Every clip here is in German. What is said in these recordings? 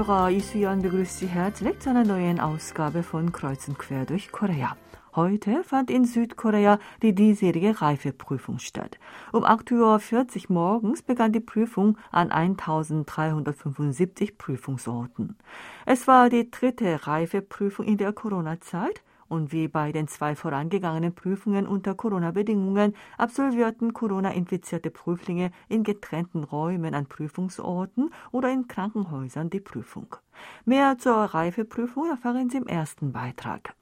Zuhörer, Isuyan begrüßt Sie herzlich zu einer neuen Ausgabe von Kreuz und Quer durch Korea. Heute fand in Südkorea die diesjährige Reifeprüfung statt. Um 8.40 Uhr morgens begann die Prüfung an 1375 Prüfungsorten. Es war die dritte Reifeprüfung in der Corona-Zeit und wie bei den zwei vorangegangenen Prüfungen unter Corona-Bedingungen absolvierten Corona-infizierte Prüflinge in getrennten Räumen an Prüfungsorten oder in Krankenhäusern die Prüfung. Mehr zur Reifeprüfung erfahren Sie im ersten Beitrag.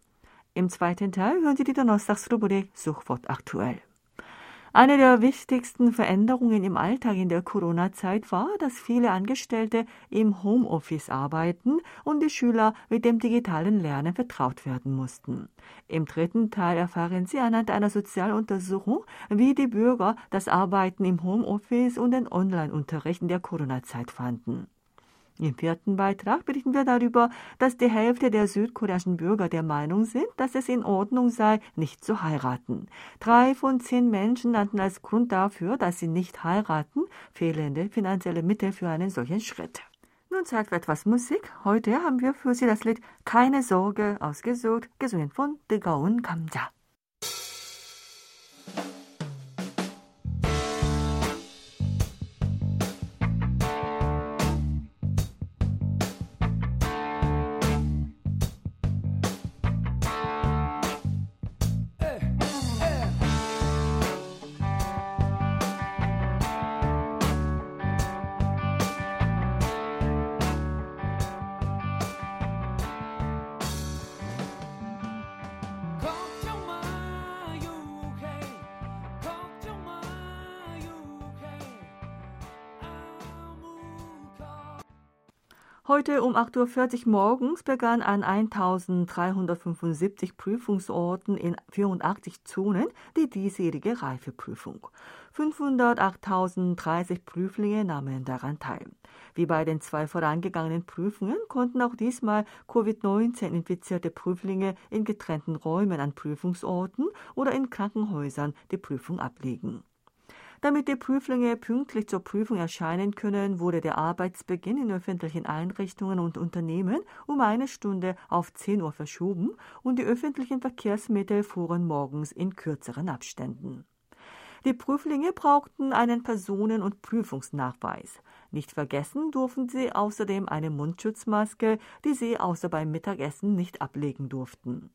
Im zweiten Teil hören Sie die Donnerstagsrubrik Suchwort aktuell. Eine der wichtigsten Veränderungen im Alltag in der Corona-Zeit war, dass viele Angestellte im Homeoffice arbeiten und die Schüler mit dem digitalen Lernen vertraut werden mussten. Im dritten Teil erfahren Sie anhand einer Sozialuntersuchung, wie die Bürger das Arbeiten im Homeoffice und den Online-Unterricht in der Corona-Zeit fanden. Im vierten Beitrag berichten wir darüber, dass die Hälfte der südkoreanischen Bürger der Meinung sind, dass es in Ordnung sei, nicht zu heiraten. Drei von zehn Menschen nannten als Grund dafür, dass sie nicht heiraten, fehlende finanzielle Mittel für einen solchen Schritt. Nun zeigt etwas Musik. Heute haben wir für Sie das Lied Keine Sorge ausgesucht, gesungen von The Gaon Kamja. Heute um 8.40 Uhr morgens begann an 1375 Prüfungsorten in 84 Zonen die diesjährige Reifeprüfung. 508.030 Prüflinge nahmen daran teil. Wie bei den zwei vorangegangenen Prüfungen konnten auch diesmal Covid-19-infizierte Prüflinge in getrennten Räumen an Prüfungsorten oder in Krankenhäusern die Prüfung ablegen. Damit die Prüflinge pünktlich zur Prüfung erscheinen können, wurde der Arbeitsbeginn in öffentlichen Einrichtungen und Unternehmen um eine Stunde auf 10 Uhr verschoben und die öffentlichen Verkehrsmittel fuhren morgens in kürzeren Abständen. Die Prüflinge brauchten einen Personen- und Prüfungsnachweis. Nicht vergessen durften sie außerdem eine Mundschutzmaske, die sie außer beim Mittagessen nicht ablegen durften.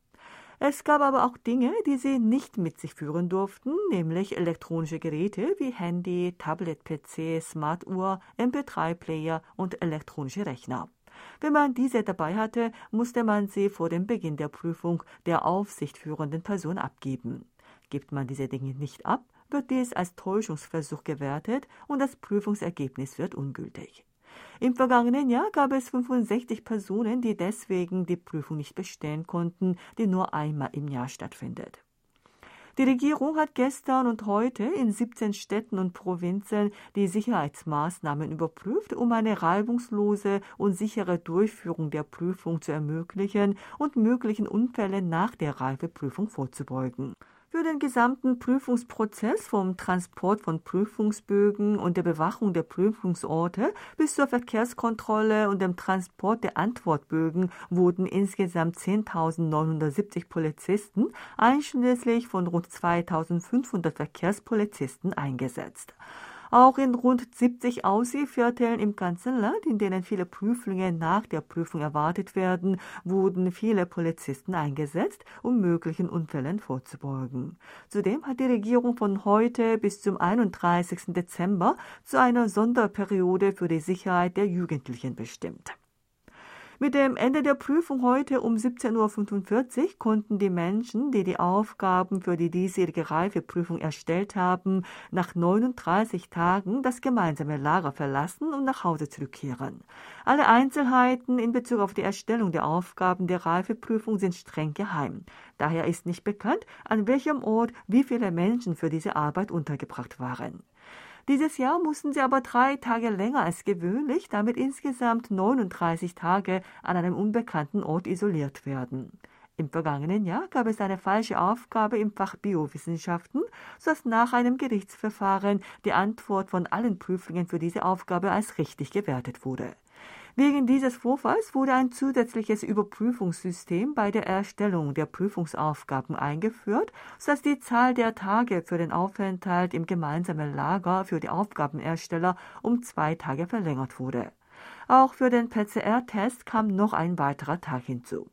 Es gab aber auch Dinge, die sie nicht mit sich führen durften, nämlich elektronische Geräte wie Handy, Tablet-PC, Smartuhr, MP3-Player und elektronische Rechner. Wenn man diese dabei hatte, musste man sie vor dem Beginn der Prüfung der aufsichtführenden Person abgeben. Gibt man diese Dinge nicht ab, wird dies als Täuschungsversuch gewertet und das Prüfungsergebnis wird ungültig. Im vergangenen Jahr gab es 65 Personen, die deswegen die Prüfung nicht bestehen konnten, die nur einmal im Jahr stattfindet. Die Regierung hat gestern und heute in 17 Städten und Provinzen die Sicherheitsmaßnahmen überprüft, um eine reibungslose und sichere Durchführung der Prüfung zu ermöglichen und möglichen Unfällen nach der Reifeprüfung vorzubeugen. Für den gesamten Prüfungsprozess vom Transport von Prüfungsbögen und der Bewachung der Prüfungsorte bis zur Verkehrskontrolle und dem Transport der Antwortbögen wurden insgesamt 10.970 Polizisten einschließlich von rund 2.500 Verkehrspolizisten eingesetzt. Auch in rund 70 Aussievierteln im ganzen Land, in denen viele Prüflinge nach der Prüfung erwartet werden, wurden viele Polizisten eingesetzt, um möglichen Unfällen vorzubeugen. Zudem hat die Regierung von heute bis zum 31. Dezember zu einer Sonderperiode für die Sicherheit der Jugendlichen bestimmt. Mit dem Ende der Prüfung heute um 17.45 Uhr konnten die Menschen, die die Aufgaben für die diesjährige Reifeprüfung erstellt haben, nach 39 Tagen das gemeinsame Lager verlassen und nach Hause zurückkehren. Alle Einzelheiten in Bezug auf die Erstellung der Aufgaben der Reifeprüfung sind streng geheim. Daher ist nicht bekannt, an welchem Ort wie viele Menschen für diese Arbeit untergebracht waren. Dieses Jahr mussten sie aber drei Tage länger als gewöhnlich, damit insgesamt 39 Tage an einem unbekannten Ort isoliert werden. Im vergangenen Jahr gab es eine falsche Aufgabe im Fach Biowissenschaften, sodass nach einem Gerichtsverfahren die Antwort von allen Prüflingen für diese Aufgabe als richtig gewertet wurde. Wegen dieses Vorfalls wurde ein zusätzliches Überprüfungssystem bei der Erstellung der Prüfungsaufgaben eingeführt, sodass die Zahl der Tage für den Aufenthalt im gemeinsamen Lager für die Aufgabenersteller um zwei Tage verlängert wurde. Auch für den PCR-Test kam noch ein weiterer Tag hinzu.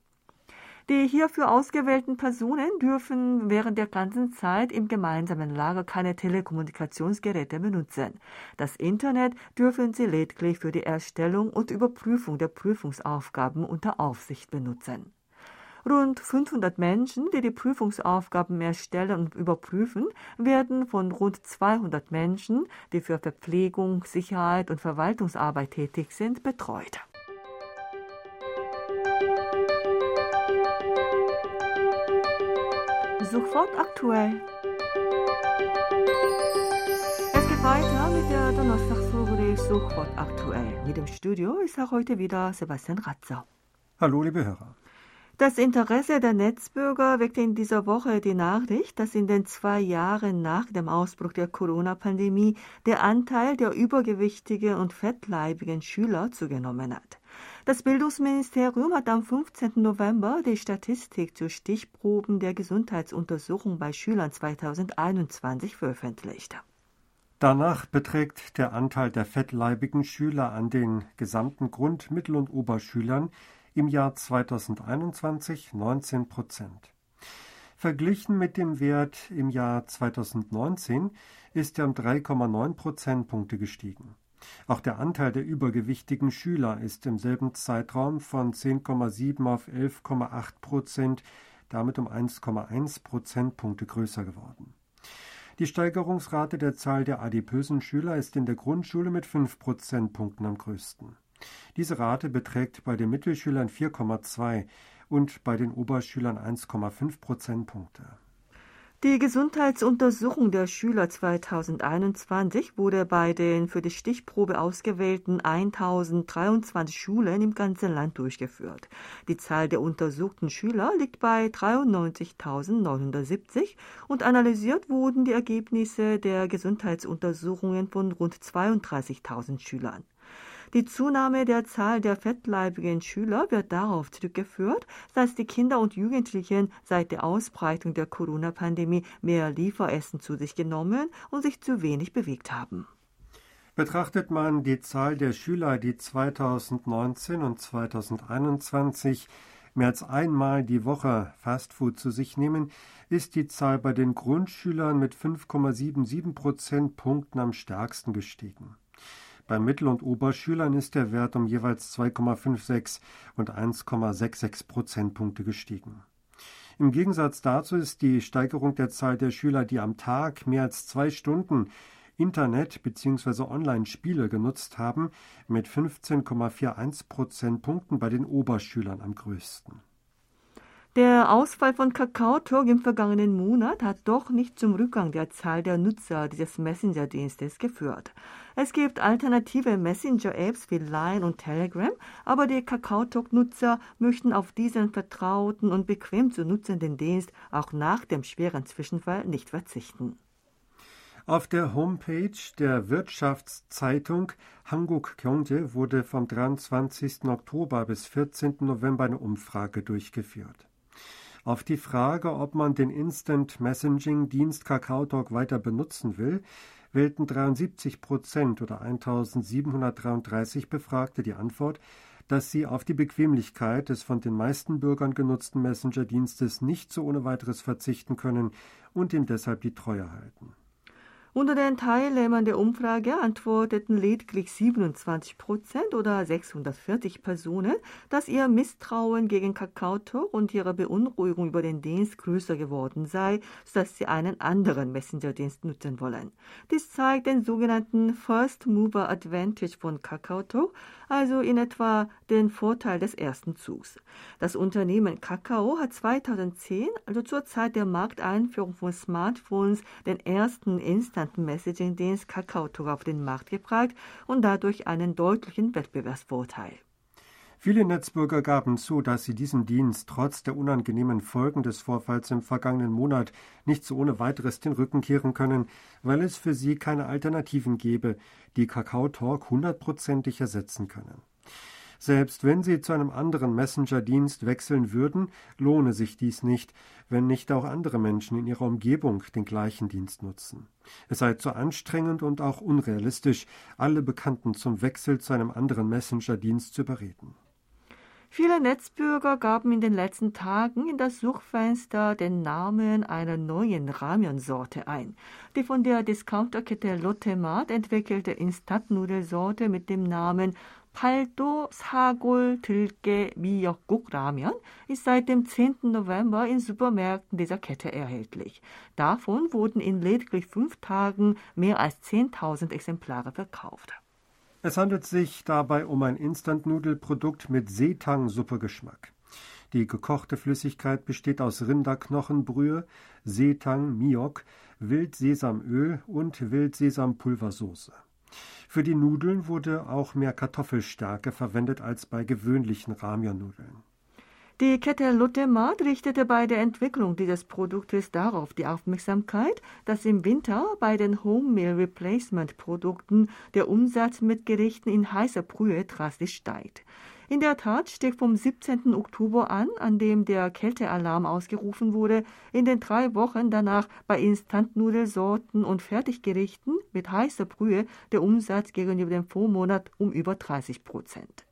Die hierfür ausgewählten Personen dürfen während der ganzen Zeit im gemeinsamen Lager keine Telekommunikationsgeräte benutzen. Das Internet dürfen sie lediglich für die Erstellung und Überprüfung der Prüfungsaufgaben unter Aufsicht benutzen. Rund 500 Menschen, die die Prüfungsaufgaben erstellen und überprüfen, werden von rund 200 Menschen, die für Verpflegung, Sicherheit und Verwaltungsarbeit tätig sind, betreut. Sofort aktuell. Es geht weiter mit der Donnerstagsrubrik sofort aktuell. Mit dem Studio ist auch heute wieder Sebastian Ratzer. Hallo, liebe Hörer. Das Interesse der Netzbürger weckte in dieser Woche die Nachricht, dass in den zwei Jahren nach dem Ausbruch der Corona-Pandemie der Anteil der übergewichtigen und fettleibigen Schüler zugenommen hat. Das Bildungsministerium hat am 15. November die Statistik zu Stichproben der Gesundheitsuntersuchung bei Schülern 2021 veröffentlicht. Danach beträgt der Anteil der fettleibigen Schüler an den gesamten Grund-, Mittel- und Oberschülern im Jahr 2021 19 Prozent. Verglichen mit dem Wert im Jahr 2019 ist er um 3,9 Prozentpunkte gestiegen. Auch der Anteil der übergewichtigen Schüler ist im selben Zeitraum von 10,7 auf 11,8 Prozent, damit um 1,1 Prozentpunkte größer geworden. Die Steigerungsrate der Zahl der adipösen Schüler ist in der Grundschule mit 5 Prozentpunkten am größten. Diese Rate beträgt bei den Mittelschülern 4,2 und bei den Oberschülern 1,5 Prozentpunkte. Die Gesundheitsuntersuchung der Schüler 2021 wurde bei den für die Stichprobe ausgewählten 1023 Schulen im ganzen Land durchgeführt. Die Zahl der untersuchten Schüler liegt bei 93.970 und analysiert wurden die Ergebnisse der Gesundheitsuntersuchungen von rund 32.000 Schülern. Die Zunahme der Zahl der fettleibigen Schüler wird darauf zurückgeführt, dass die Kinder und Jugendlichen seit der Ausbreitung der Corona-Pandemie mehr Lieferessen zu sich genommen und sich zu wenig bewegt haben. Betrachtet man die Zahl der Schüler, die 2019 und 2021 mehr als einmal die Woche Fastfood zu sich nehmen, ist die Zahl bei den Grundschülern mit 5,77 Prozentpunkten am stärksten gestiegen. Bei Mittel- und Oberschülern ist der Wert um jeweils 2,56 und 1,66 Prozentpunkte gestiegen. Im Gegensatz dazu ist die Steigerung der Zahl der Schüler, die am Tag mehr als zwei Stunden Internet bzw. Online-Spiele genutzt haben, mit 15,41 Prozentpunkten bei den Oberschülern am größten. Der Ausfall von KakaoTalk im vergangenen Monat hat doch nicht zum Rückgang der Zahl der Nutzer dieses Messenger-Dienstes geführt. Es gibt alternative Messenger-Apps wie Line und Telegram, aber die KakaoTalk-Nutzer möchten auf diesen vertrauten und bequem zu nutzenden Dienst auch nach dem schweren Zwischenfall nicht verzichten. Auf der Homepage der Wirtschaftszeitung Hanguk Kyongje wurde vom 23. Oktober bis 14. November eine Umfrage durchgeführt. Auf die Frage, ob man den Instant Messaging Dienst KakaoTalk weiter benutzen will, wählten 73 Prozent oder 1733 Befragte die Antwort, dass sie auf die Bequemlichkeit des von den meisten Bürgern genutzten Messenger-Dienstes nicht so ohne weiteres verzichten können und ihm deshalb die Treue halten. Unter den Teilnehmern der Umfrage antworteten lediglich 27 Prozent oder 640 Personen, dass ihr Misstrauen gegen Kakaotalk und ihre Beunruhigung über den Dienst größer geworden sei, sodass sie einen anderen Messenger-Dienst nutzen wollen. Dies zeigt den sogenannten First Mover Advantage von Kakaotalk, also in etwa den Vorteil des ersten Zugs. Das Unternehmen Kakao hat 2010, also zur Zeit der Markteinführung von Smartphones, den ersten Instant bekannten Messaging-Dienst KakaoTalk auf den Markt gebracht und dadurch einen deutlichen Wettbewerbsvorteil. Viele Netzbürger gaben zu, dass sie diesem Dienst trotz der unangenehmen Folgen des Vorfalls im vergangenen Monat nicht so ohne weiteres den Rücken kehren können, weil es für sie keine Alternativen gäbe, die Kakao Talk hundertprozentig ersetzen können. Selbst wenn sie zu einem anderen Messenger-Dienst wechseln würden, lohne sich dies nicht, wenn nicht auch andere Menschen in ihrer Umgebung den gleichen Dienst nutzen. Es sei zu anstrengend und auch unrealistisch, alle Bekannten zum Wechsel zu einem anderen Messenger-Dienst zu überreden. Viele Netzbürger gaben in den letzten Tagen in das Suchfenster den Namen einer neuen Ramen-Sorte ein. Die von der Discounterkette Lotte Mart entwickelte Instantnudelsorte mit dem Namen 팔도 사골 들깨 미역국 라면 ist seit dem 10. November in Supermärkten dieser Kette erhältlich. Davon wurden in lediglich fünf Tagen mehr als 10.000 Exemplare verkauft. Es handelt sich dabei um ein Instant-Nudelprodukt mit Seetang-Suppegeschmack. Die gekochte Flüssigkeit besteht aus Rinderknochenbrühe, Seetang, Miok, Wildsesamöl und Wildsesampulversoße. Für die Nudeln wurde auch mehr Kartoffelstärke verwendet als bei gewöhnlichen Ramyun-Nudeln. Die Kette Lotte Mart richtete bei der Entwicklung dieses Produktes darauf die Aufmerksamkeit, dass im Winter bei den Home Meal Replacement Produkten der Umsatz mit Gerichten in heißer Brühe drastisch steigt. In der Tat stieg vom 17. Oktober an, an dem der Kältealarm ausgerufen wurde, in den drei Wochen danach bei Instantnudelsorten und Fertiggerichten mit heißer Brühe der Umsatz gegenüber dem Vormonat um über 30 Prozent.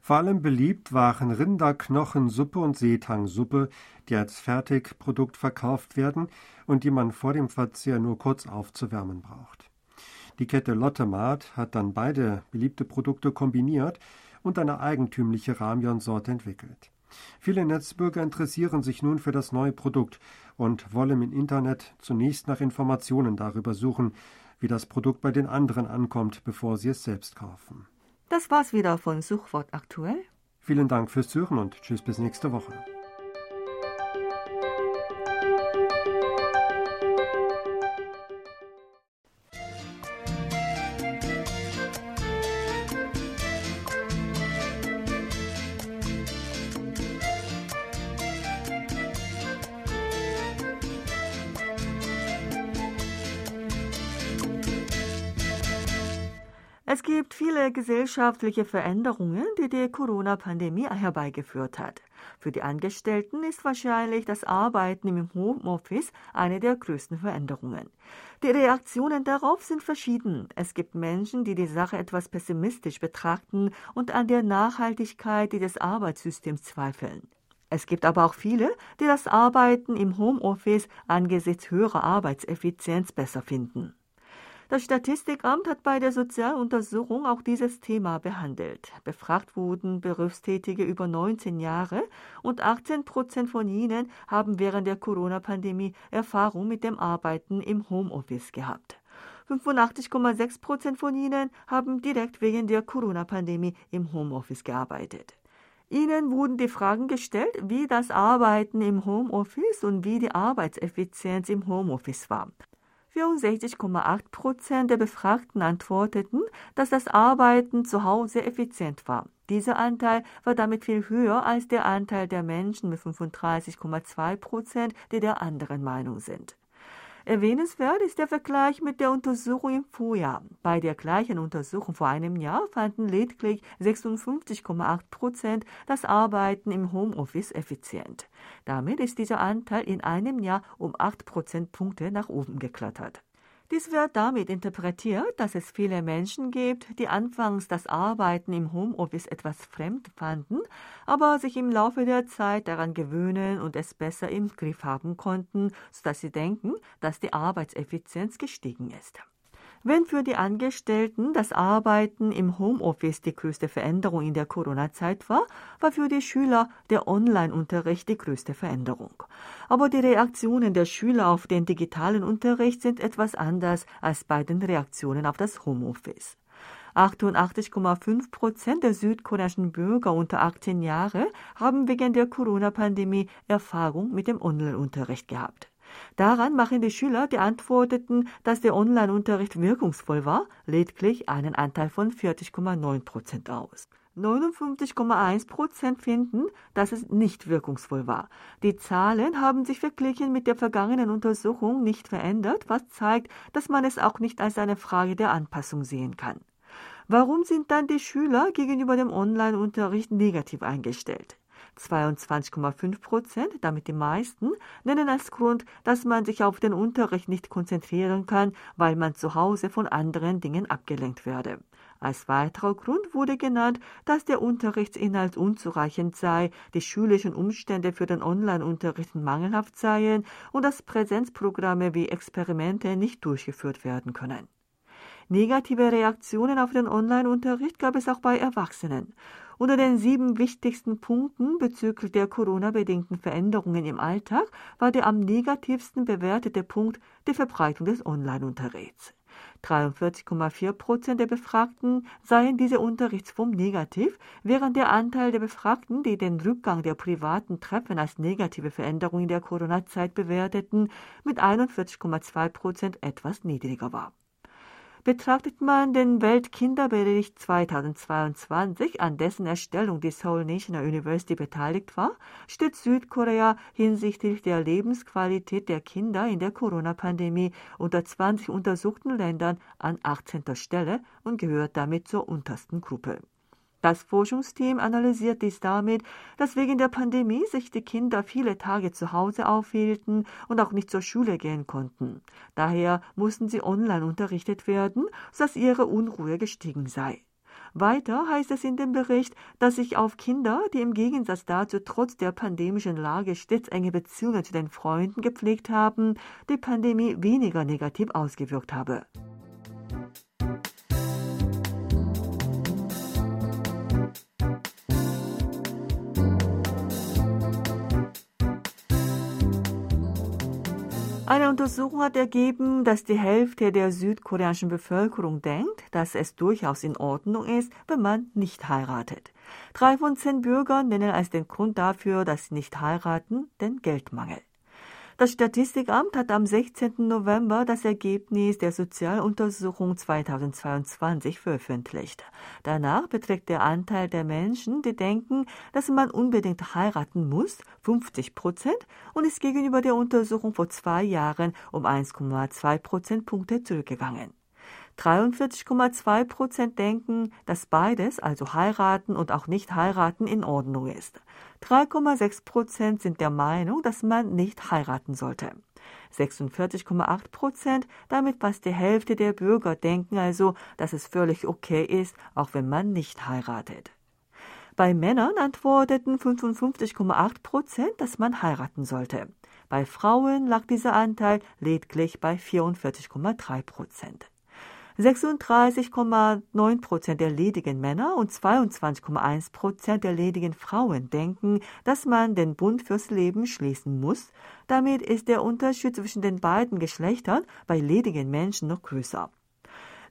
Vor allem beliebt waren Rinderknochensuppe und Seetangsuppe, die als Fertigprodukt verkauft werden und die man vor dem Verzehr nur kurz aufzuwärmen braucht. Die Kette Lotte Mart hat dann beide beliebte Produkte kombiniert und eine eigentümliche Ramyon-Sorte entwickelt. Viele Netzbürger interessieren sich nun für das neue Produkt und wollen im Internet zunächst nach Informationen darüber suchen, wie das Produkt bei den anderen ankommt, bevor sie es selbst kaufen. Das war's wieder von Suchwort aktuell. Vielen Dank fürs Zuhören und tschüss bis nächste Woche. Es gibt viele gesellschaftliche Veränderungen, die die Corona-Pandemie herbeigeführt hat. Für die Angestellten ist wahrscheinlich das Arbeiten im Homeoffice eine der größten Veränderungen. Die Reaktionen darauf sind verschieden. Es gibt Menschen, die die Sache etwas pessimistisch betrachten und an der Nachhaltigkeit des Arbeitssystems zweifeln. Es gibt aber auch viele, die das Arbeiten im Homeoffice angesichts höherer Arbeitseffizienz besser finden. Das Statistikamt hat bei der Sozialuntersuchung auch dieses Thema behandelt. Befragt wurden Berufstätige über 19 Jahre und 18 Prozent von ihnen haben während der Corona-Pandemie Erfahrung mit dem Arbeiten im Homeoffice gehabt. 85,6 Prozent von ihnen haben direkt wegen der Corona-Pandemie im Homeoffice gearbeitet. Ihnen wurden die Fragen gestellt, wie das Arbeiten im Homeoffice und wie die Arbeitseffizienz im Homeoffice war. 64,8 Prozent der Befragten antworteten, dass das Arbeiten zu Hause effizient war. Dieser Anteil war damit viel höher als der Anteil der Menschen mit 35,2 Prozent, die der anderen Meinung sind. Erwähnenswert ist der Vergleich mit der Untersuchung im Vorjahr. Bei der gleichen Untersuchung vor einem Jahr fanden lediglich 56,8 Prozent das Arbeiten im Homeoffice effizient. Damit ist dieser Anteil in einem Jahr um 8 Prozentpunkte nach oben geklettert. Dies wird damit interpretiert, dass es viele Menschen gibt, die anfangs das Arbeiten im Homeoffice etwas fremd fanden, aber sich im Laufe der Zeit daran gewöhnen und es besser im Griff haben konnten, sodass sie denken, dass die Arbeitseffizienz gestiegen ist. Wenn für die Angestellten das Arbeiten im Homeoffice die größte Veränderung in der Corona-Zeit war, war für die Schüler der Online-Unterricht die größte Veränderung. Aber die Reaktionen der Schüler auf den digitalen Unterricht sind etwas anders als bei den Reaktionen auf das Homeoffice. 88,5 Prozent der südkoreanischen Bürger unter 18 Jahre haben wegen der Corona-Pandemie Erfahrung mit dem Online-Unterricht gehabt. Daran machen die Schüler, die antworteten, dass der Online-Unterricht wirkungsvoll war, lediglich einen Anteil von 40,9 Prozent aus. 59,1 Prozent finden, dass es nicht wirkungsvoll war. Die Zahlen haben sich verglichen mit der vergangenen Untersuchung nicht verändert, was zeigt, dass man es auch nicht als eine Frage der Anpassung sehen kann. Warum sind dann die Schüler gegenüber dem Online-Unterricht negativ eingestellt? 22,5 Prozent, damit die meisten, nennen als Grund, dass man sich auf den Unterricht nicht konzentrieren kann, weil man zu Hause von anderen Dingen abgelenkt werde. Als weiterer Grund wurde genannt, dass der Unterrichtsinhalt unzureichend sei, die schulischen Umstände für den Online-Unterricht mangelhaft seien und dass Präsenzprogramme wie Experimente nicht durchgeführt werden können. Negative Reaktionen auf den Online-Unterricht gab es auch bei Erwachsenen. Unter den sieben wichtigsten Punkten bezüglich der Corona-bedingten Veränderungen im Alltag war der am negativsten bewertete Punkt die Verbreitung des Online-Unterrichts. 43,4 Prozent der Befragten seien diese Unterrichtsform negativ, während der Anteil der Befragten, die den Rückgang der privaten Treffen als negative Veränderung in der Corona-Zeit bewerteten, mit 41,2 Prozent etwas niedriger war. Betrachtet man den Weltkinderbericht 2022, an dessen Erstellung die Seoul National University beteiligt war, steht Südkorea hinsichtlich der Lebensqualität der Kinder in der Corona-Pandemie unter 20 untersuchten Ländern an 18. Stelle und gehört damit zur untersten Gruppe. Das Forschungsteam analysiert dies damit, dass wegen der Pandemie sich die Kinder viele Tage zu Hause aufhielten und auch nicht zur Schule gehen konnten. Daher mussten sie online unterrichtet werden, sodass ihre Unruhe gestiegen sei. Weiter heißt es in dem Bericht, dass sich auf Kinder, die im Gegensatz dazu trotz der pandemischen Lage stets enge Beziehungen zu den Freunden gepflegt haben, die Pandemie weniger negativ ausgewirkt habe. Eine Untersuchung hat ergeben, dass die Hälfte der südkoreanischen Bevölkerung denkt, dass es durchaus in Ordnung ist, wenn man nicht heiratet. Drei von zehn Bürgern nennen als den Grund dafür, dass sie nicht heiraten, den Geldmangel. Das Statistikamt hat am 16. November das Ergebnis der Sozialuntersuchung 2022 veröffentlicht. Danach beträgt der Anteil der Menschen, die denken, dass man unbedingt heiraten muss, 50 Prozent und ist gegenüber der Untersuchung vor zwei Jahren um 1,2 Prozentpunkte zurückgegangen. 43,2 Prozent denken, dass beides, also heiraten und auch nicht heiraten, in Ordnung ist. 3,6 Prozent sind der Meinung, dass man nicht heiraten sollte. 46,8 Prozent, damit fast die Hälfte der Bürger denken also, dass es völlig okay ist, auch wenn man nicht heiratet. Bei Männern antworteten 55,8 Prozent, dass man heiraten sollte. Bei Frauen lag dieser Anteil lediglich bei 44,3 Prozent. 36,9 Prozent der ledigen Männer und 22,1 Prozent der ledigen Frauen denken, dass man den Bund fürs Leben schließen muss. Damit ist der Unterschied zwischen den beiden Geschlechtern bei ledigen Menschen noch größer.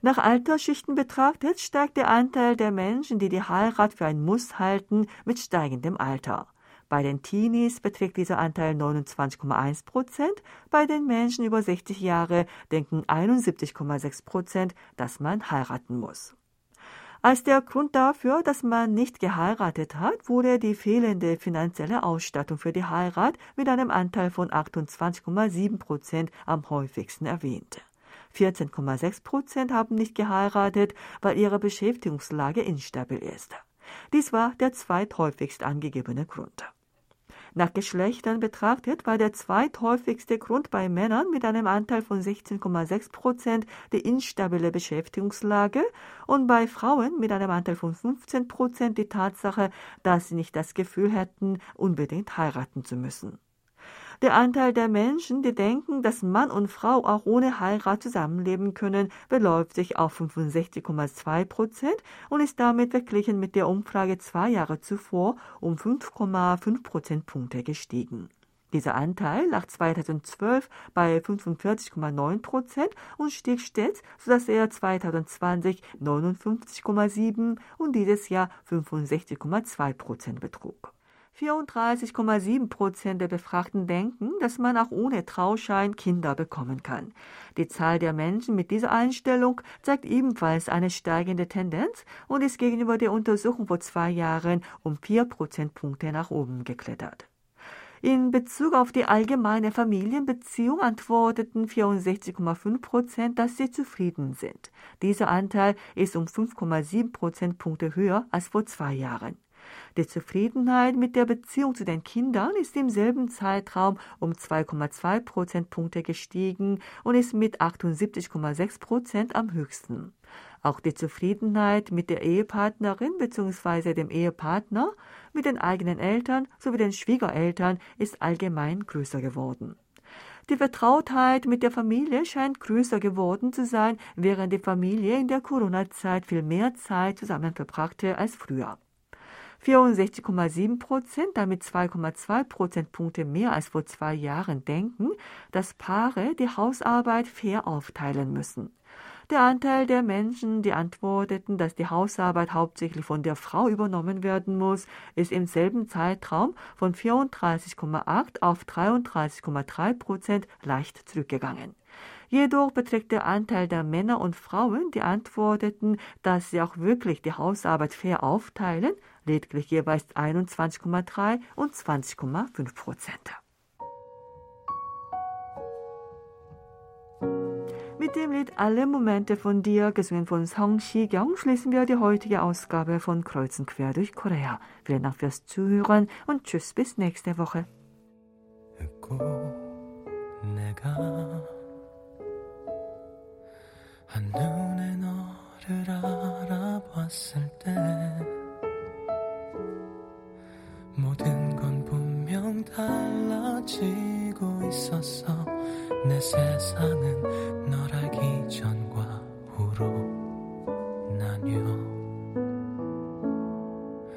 Nach Altersschichten betrachtet steigt der Anteil der Menschen, die die Heirat für ein Muss halten, mit steigendem Alter. Bei den Teenies beträgt dieser Anteil 29,1 Prozent. Bei den Menschen über 60 Jahre denken 71,6 Prozent, dass man heiraten muss. Als der Grund dafür, dass man nicht geheiratet hat, wurde die fehlende finanzielle Ausstattung für die Heirat mit einem Anteil von 28,7 Prozent am häufigsten erwähnt. 14,6 Prozent haben nicht geheiratet, weil ihre Beschäftigungslage instabil ist. Dies war der zweithäufigst angegebene Grund. Nach Geschlechtern betrachtet war der zweithäufigste Grund bei Männern mit einem Anteil von 16,6 Prozent die instabile Beschäftigungslage und bei Frauen mit einem Anteil von 15 Prozent die Tatsache, dass sie nicht das Gefühl hätten, unbedingt heiraten zu müssen. Der Anteil der Menschen, die denken, dass Mann und Frau auch ohne Heirat zusammenleben können, beläuft sich auf 65,2 Prozent und ist damit verglichen mit der Umfrage zwei Jahre zuvor um 5,5 Prozentpunkte gestiegen. Dieser Anteil lag 2012 bei 45,9 Prozent und stieg stets, sodass er 2020 59,7 und dieses Jahr 65,2 Prozent betrug. 34,7 Prozent der Befragten denken, dass man auch ohne Trauschein Kinder bekommen kann. Die Zahl der Menschen mit dieser Einstellung zeigt ebenfalls eine steigende Tendenz und ist gegenüber der Untersuchung vor zwei Jahren um vier Prozentpunkte nach oben geklettert. In Bezug auf die allgemeine Familienbeziehung antworteten 64,5 Prozent, dass sie zufrieden sind. Dieser Anteil ist um 5,7 Prozentpunkte höher als vor zwei Jahren. Die Zufriedenheit mit der Beziehung zu den Kindern ist im selben Zeitraum um 2,2 Prozentpunkte gestiegen und ist mit 78,6 Prozent am höchsten. Auch die Zufriedenheit mit der Ehepartnerin bzw. dem Ehepartner, mit den eigenen Eltern sowie den Schwiegereltern ist allgemein größer geworden. Die Vertrautheit mit der Familie scheint größer geworden zu sein, während die Familie in der Corona-Zeit viel mehr Zeit zusammen verbrachte als früher. 64,7 Prozent, damit 2,2 Prozentpunkte mehr als vor zwei Jahren denken, dass Paare die Hausarbeit fair aufteilen müssen. Der Anteil der Menschen, die antworteten, dass die Hausarbeit hauptsächlich von der Frau übernommen werden muss, ist im selben Zeitraum von 34,8 auf 33,3 Prozent leicht zurückgegangen. Jedoch beträgt der Anteil der Männer und Frauen, die antworteten, dass sie auch wirklich die Hausarbeit fair aufteilen, lediglich jeweils 21,3 und 20,5 Prozent. Mit dem Lied Alle Momente von dir, gesungen von Song Shi-kyung, schließen wir die heutige Ausgabe von Kreuzen quer durch Korea. Vielen Dank fürs Zuhören und tschüss bis nächste Woche. 한눈에 너를 알아봤을 때 달라지고 있었어 내 세상은 널 알기 전과 후로 나뉘어